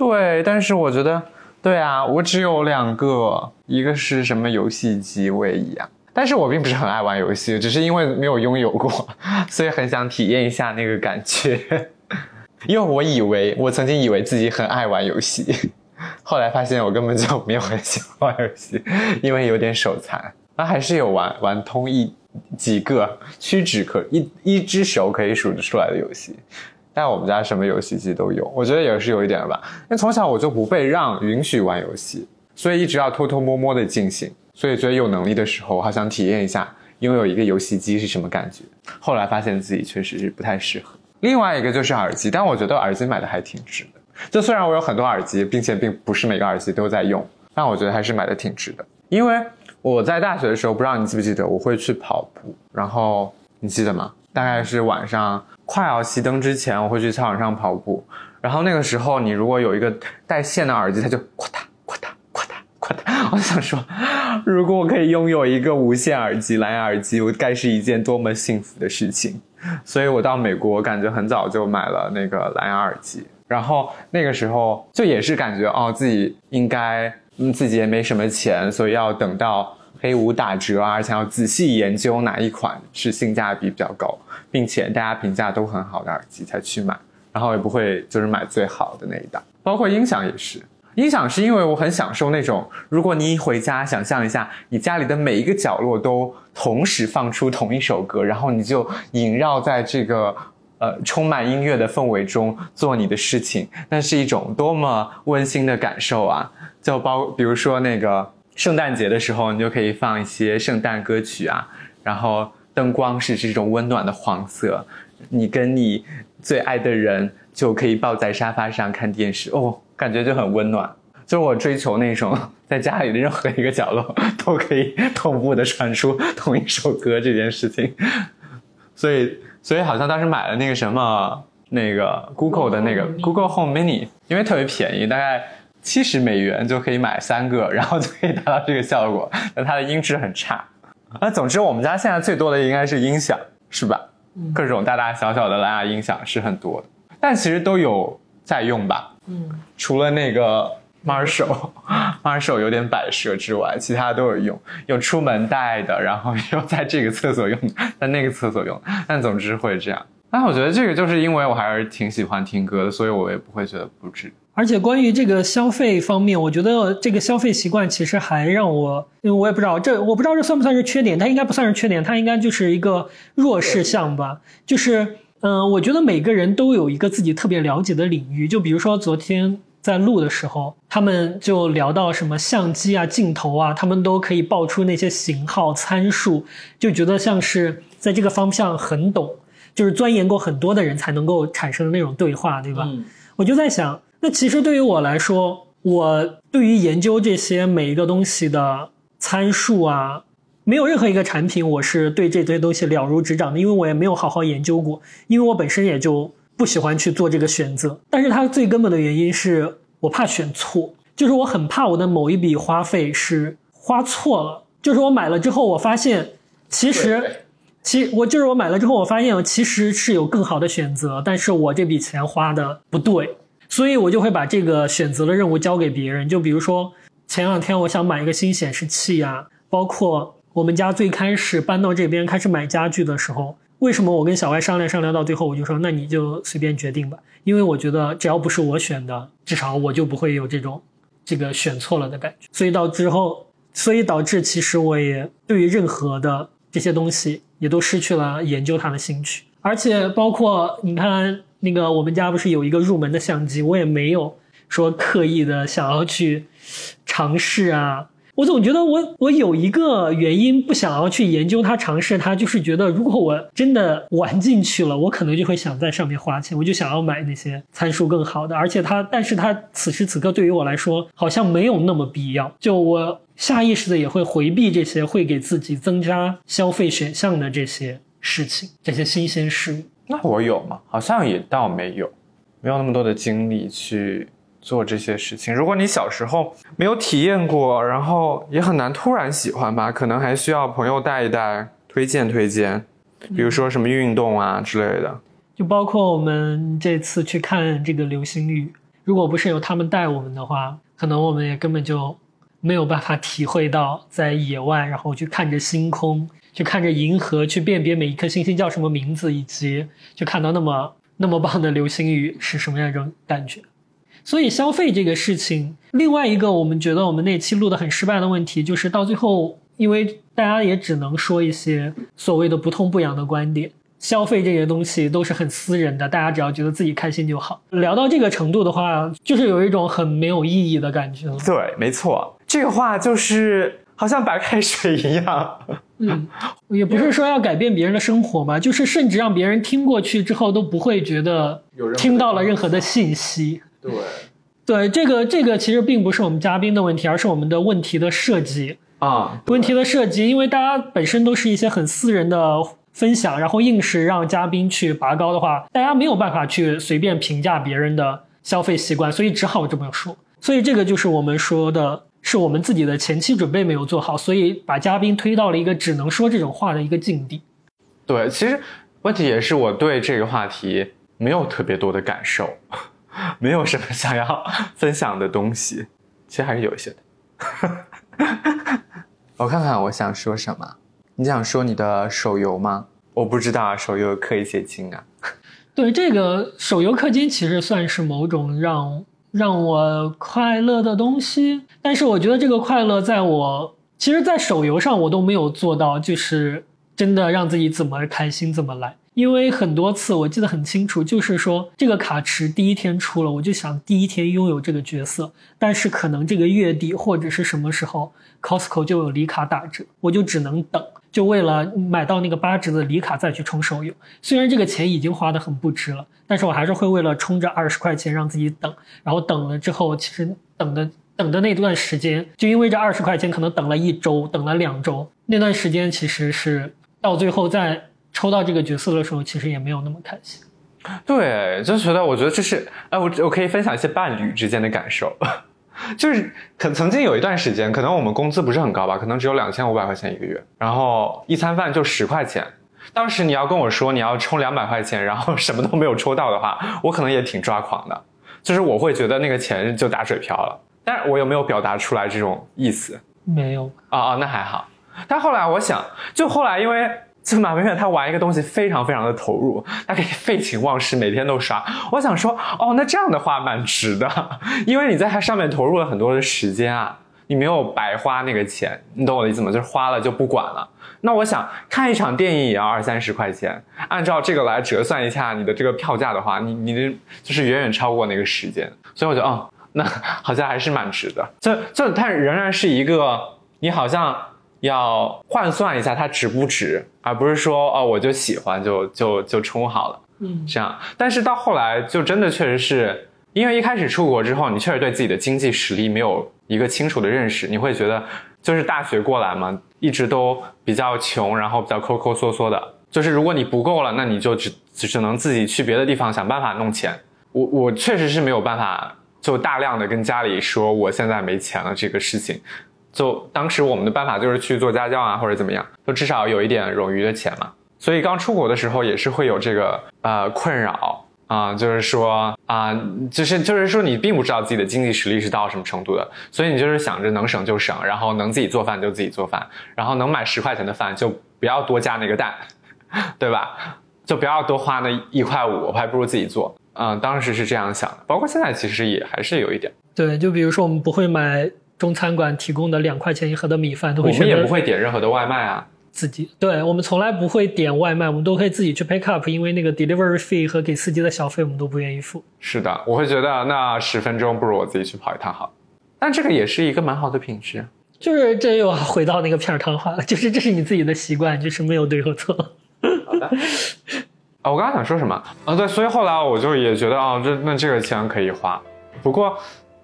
对，但是我觉得，对啊，我只有两个，一个是什么游戏机位移啊？但是我并不是很爱玩游戏，只是因为没有拥有过，所以很想体验一下那个感觉。因为我以为，我曾经以为自己很爱玩游戏，后来发现我根本就没有很喜欢玩游戏，因为有点手残。那还是有玩玩通一。几个屈指可一一只手可以数得出来的游戏，但我们家什么游戏机都有，我觉得也是有一点吧。因为从小我就不被让允许玩游戏，所以一直要偷偷摸摸的进行。所以觉得有能力的时候，好想体验一下拥有一个游戏机是什么感觉。后来发现自己确实是不太适合。另外一个就是耳机，但我觉得耳机买的还挺值的。就虽然我有很多耳机，并且并不是每个耳机都在用，但我觉得还是买的挺值的，因为。我在大学的时候，不知道你记不记得，我会去跑步，然后你记得吗？大概是晚上快要熄灯之前，我会去操场上跑步。然后那个时候，你如果有一个带线的耳机，它就呱嗒呱嗒呱嗒呱嗒。我想说，如果我可以拥有一个无线耳机、蓝牙耳机，我该是一件多么幸福的事情。所以我到美国，感觉很早就买了那个蓝牙耳机。然后那个时候就也是感觉哦，自己应该。嗯，自己也没什么钱，所以要等到黑五打折啊，而且要仔细研究哪一款是性价比比较高，并且大家评价都很好的耳机才去买，然后也不会就是买最好的那一档。包括音响也是，音响是因为我很享受那种，如果你一回家，想象一下，你家里的每一个角落都同时放出同一首歌，然后你就萦绕在这个呃充满音乐的氛围中做你的事情，那是一种多么温馨的感受啊！就包，比如说那个圣诞节的时候，你就可以放一些圣诞歌曲啊，然后灯光是这种温暖的黄色，你跟你最爱的人就可以抱在沙发上看电视，哦，感觉就很温暖。就是我追求那种在家里的任何一个角落都可以同步的传出 同一首歌这件事情，所以，所以好像当时买了那个什么那个 Google 的那个 Google Home Mini，因为特别便宜，大概。七十美元就可以买三个，然后就可以达到这个效果。但它的音质很差。那总之，我们家现在最多的应该是音响，是吧？各种大大小小的蓝牙音响是很多的，但其实都有在用吧。嗯，除了那个 Marshall，Marshall 有点摆设之外，其他都有用。有出门带的，然后有在这个厕所用，在那个厕所用。但总之会这样。但我觉得这个就是因为我还是挺喜欢听歌的，所以我也不会觉得不值。而且关于这个消费方面，我觉得这个消费习惯其实还让我，因为我也不知道这我不知道这算不算是缺点，它应该不算是缺点，它应该就是一个弱势项吧。就是，嗯，我觉得每个人都有一个自己特别了解的领域。就比如说昨天在录的时候，他们就聊到什么相机啊、镜头啊，他们都可以报出那些型号参数，就觉得像是在这个方向很懂，就是钻研过很多的人才能够产生的那种对话，对吧？我就在想。那其实对于我来说，我对于研究这些每一个东西的参数啊，没有任何一个产品我是对这堆东西了如指掌的，因为我也没有好好研究过，因为我本身也就不喜欢去做这个选择。但是它最根本的原因是我怕选错，就是我很怕我的某一笔花费是花错了。就是我买了之后，我发现其实，其我就是我买了之后，我发现其实是有更好的选择，但是我这笔钱花的不对，所以我就会把这个选择的任务交给别人。就比如说前两天我想买一个新显示器啊，包括我们家最开始搬到这边开始买家具的时候，为什么我跟小外商量商量到最后，我就说那你就随便决定吧，因为我觉得只要不是我选的，至少我就不会有这种这个选错了的感觉。所以到之后。所以导致，其实我也对于任何的这些东西也都失去了研究它的兴趣，而且包括你看那个我们家不是有一个入门的相机，我也没有说刻意的想要去尝试啊。我总觉得我我有一个原因不想要去研究它、尝试它，就是觉得如果我真的玩进去了，我可能就会想在上面花钱，我就想要买那些参数更好的。而且它，但是它此时此刻对于我来说好像没有那么必要。就我下意识的也会回避这些会给自己增加消费选项的这些事情、这些新鲜事物。那我有吗？好像也倒没有，没有那么多的精力去。做这些事情，如果你小时候没有体验过，然后也很难突然喜欢吧，可能还需要朋友带一带，推荐推荐，比如说什么运动啊之类的。就包括我们这次去看这个流星雨，如果不是有他们带我们的话，可能我们也根本就没有办法体会到在野外，然后去看着星空，去看着银河，去辨别每一颗星星叫什么名字，以及去看到那么那么棒的流星雨是什么样一种感觉。所以消费这个事情，另外一个我们觉得我们那期录的很失败的问题，就是到最后，因为大家也只能说一些所谓的不痛不痒的观点，消费这些东西都是很私人的，大家只要觉得自己开心就好。聊到这个程度的话，就是有一种很没有意义的感觉了。对，没错，这个话就是好像白开水一样。嗯，也不是说要改变别人的生活吧，就是甚至让别人听过去之后都不会觉得听到了任何的信息。对，对，这个这个其实并不是我们嘉宾的问题，而是我们的问题的设计啊。问题的设计，因为大家本身都是一些很私人的分享，然后硬是让嘉宾去拔高的话，大家没有办法去随便评价别人的消费习惯，所以只好这么说。所以这个就是我们说的，是我们自己的前期准备没有做好，所以把嘉宾推到了一个只能说这种话的一个境地。对，其实问题也是我对这个话题没有特别多的感受。没有什么想要 分享的东西，其实还是有一些的。我看看我想说什么，你想说你的手游吗？我不知道手游氪一些金啊。对，这个手游氪金其实算是某种让让我快乐的东西，但是我觉得这个快乐在我其实，在手游上我都没有做到，就是真的让自己怎么开心怎么来。因为很多次我记得很清楚，就是说这个卡池第一天出了，我就想第一天拥有这个角色，但是可能这个月底或者是什么时候，Costco 就有礼卡打折，我就只能等，就为了买到那个八折的礼卡再去充手游。虽然这个钱已经花的很不值了，但是我还是会为了充这二十块钱让自己等，然后等了之后，其实等的等的那段时间，就因为这二十块钱可能等了一周，等了两周，那段时间其实是到最后在。抽到这个角色的时候，其实也没有那么开心。对，就觉得我觉得这是，哎，我我可以分享一些伴侣之间的感受，就是可曾经有一段时间，可能我们工资不是很高吧，可能只有两千五百块钱一个月，然后一餐饭就十块钱。当时你要跟我说你要充两百块钱，然后什么都没有抽到的话，我可能也挺抓狂的，就是我会觉得那个钱就打水漂了。但是我有没有表达出来这种意思？没有。啊啊，那还好。但后来我想，就后来因为。就马文远他玩一个东西非常非常的投入，他可以废寝忘食，每天都刷。我想说，哦，那这样的话蛮值的，因为你在它上面投入了很多的时间啊，你没有白花那个钱，你懂我的意思吗？就是花了就不管了。那我想看一场电影也要二三十块钱，按照这个来折算一下你的这个票价的话，你你的就是远远超过那个时间，所以我觉得，哦，那 好像还是蛮值的。就就它仍然是一个，你好像。要换算一下它值不值，而不是说哦我就喜欢就就就充好了，嗯，这样。但是到后来就真的确实是因为一开始出国之后，你确实对自己的经济实力没有一个清楚的认识，你会觉得就是大学过来嘛，一直都比较穷，然后比较抠抠缩缩的，就是如果你不够了，那你就只只只能自己去别的地方想办法弄钱。我我确实是没有办法就大量的跟家里说我现在没钱了这个事情。就当时我们的办法就是去做家教啊，或者怎么样，就至少有一点冗余的钱嘛。所以刚出国的时候也是会有这个呃困扰啊，就是说啊，就是就是说你并不知道自己的经济实力是到什么程度的，所以你就是想着能省就省，然后能自己做饭就自己做饭，然后能买十块钱的饭就不要多加那个蛋，对吧？就不要多花那一块五，我还不如自己做。嗯，当时是这样想的，包括现在其实也还是有一点。对，就比如说我们不会买中餐馆提供的两块钱一盒的米饭，都会我们也不会点任何的外卖啊。自己对我们从来不会点外卖，我们都可以自己去 pick up，因为那个 delivery fee 和给司机的小费我们都不愿意付。是的，我会觉得那十分钟不如我自己去跑一趟好，但这个也是一个蛮好的品质。就是这又回到那个片儿汤话了，就是这是你自己的习惯，就是没有对和错。好的。啊，我刚刚想说什么？啊，对，所以后来我就也觉得啊，这那这个钱可以花。不过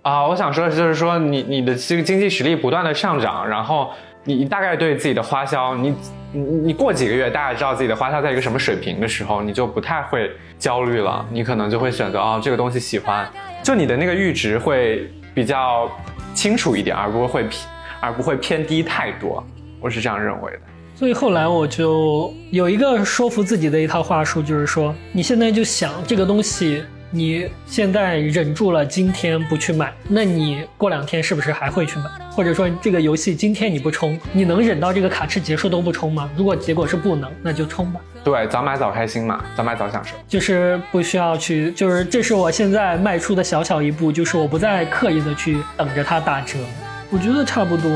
啊，我想说的就是说，你你的这个经济实力不断的上涨，然后你大概对自己的花销，你你你过几个月大概知道自己的花销在一个什么水平的时候，你就不太会焦虑了。你可能就会选择啊，这个东西喜欢，就你的那个阈值会比较清楚一点，而不会偏而不会偏低太多。我是这样认为的。所以后来我就有一个说服自己的一套话术，就是说，你现在就想这个东西，你现在忍住了，今天不去买，那你过两天是不是还会去买？或者说这个游戏今天你不充，你能忍到这个卡池结束都不充吗？如果结果是不能，那就充吧。对，早买早开心嘛，早买早享受。就是不需要去，就是这是我现在迈出的小小一步，就是我不再刻意的去等着它打折。我觉得差不多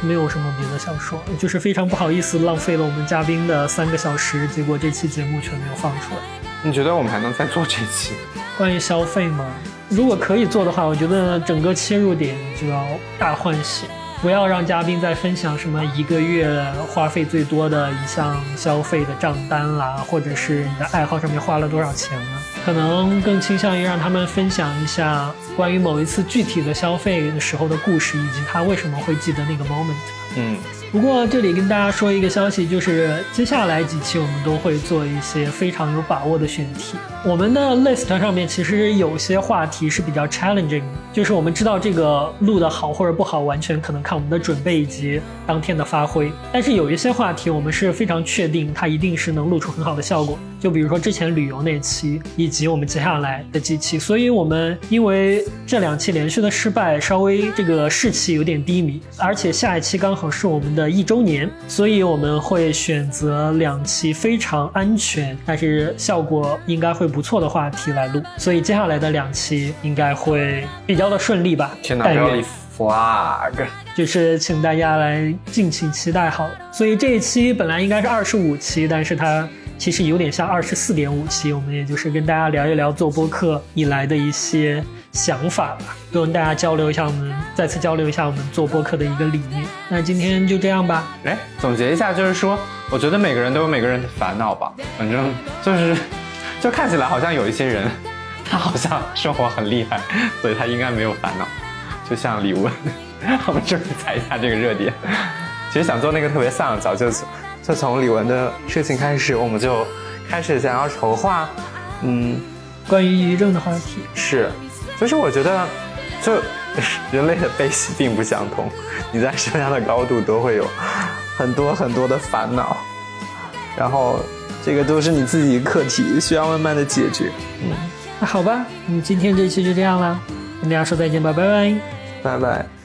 没有什么别的想说，就是非常不好意思浪费了我们嘉宾的三个小时，结果这期节目却没有放出来。你觉得我们还能再做这期？关于消费嘛？如果可以做的话，我觉得整个切入点就要大换血，不要让嘉宾再分享什么一个月花费最多的一项消费的账单啦，或者是你的爱好上面花了多少钱啊。可能更倾向于让他们分享一下关于某一次具体的消费的时候的故事，以及他为什么会记得那个 moment。嗯，不过这里跟大家说一个消息，就是接下来几期我们都会做一些非常有把握的选题。我们的 list 上面其实有些话题是比较 challenging，就是我们知道这个录的好或者不好，完全可能看我们的准备以及当天的发挥。但是有一些话题我们是非常确定，它一定是能录出很好的效果。就比如说之前旅游那期，以及我们接下来的几期。所以我们因为这两期连续的失败，稍微这个士气有点低迷，而且下一期刚好是我们的一周年，所以我们会选择两期非常安全，但是效果应该会不错的话题来录。所以接下来的两期应该会比较的顺利吧？天哪，不要立 flag，就是请大家来敬请期待好了。所以这一期本来应该是二十五期，但是它。其实有点像二十四点五期，我们也就是跟大家聊一聊做播客以来的一些想法吧，跟大家交流一下我们再次交流一下我们做播客的一个理念。那今天就这样吧。哎，总结一下就是说，我觉得每个人都有每个人的烦恼吧，反正就是，就看起来好像有一些人，他好像生活很厉害，所以他应该没有烦恼。就像李玟，我们终于踩一下这个热点。其实想做那个特别丧，早就。就从李玟的事情开始，我们就开始想要筹划，嗯，关于抑郁症的话题。是，就是我觉得，就人类的悲喜并不相同，你在什么样的高度都会有很多很多的烦恼，然后这个都是你自己课题，需要慢慢的解决。嗯，那好吧，嗯，今天这期就这样了，跟大家说再见吧，拜拜，拜拜。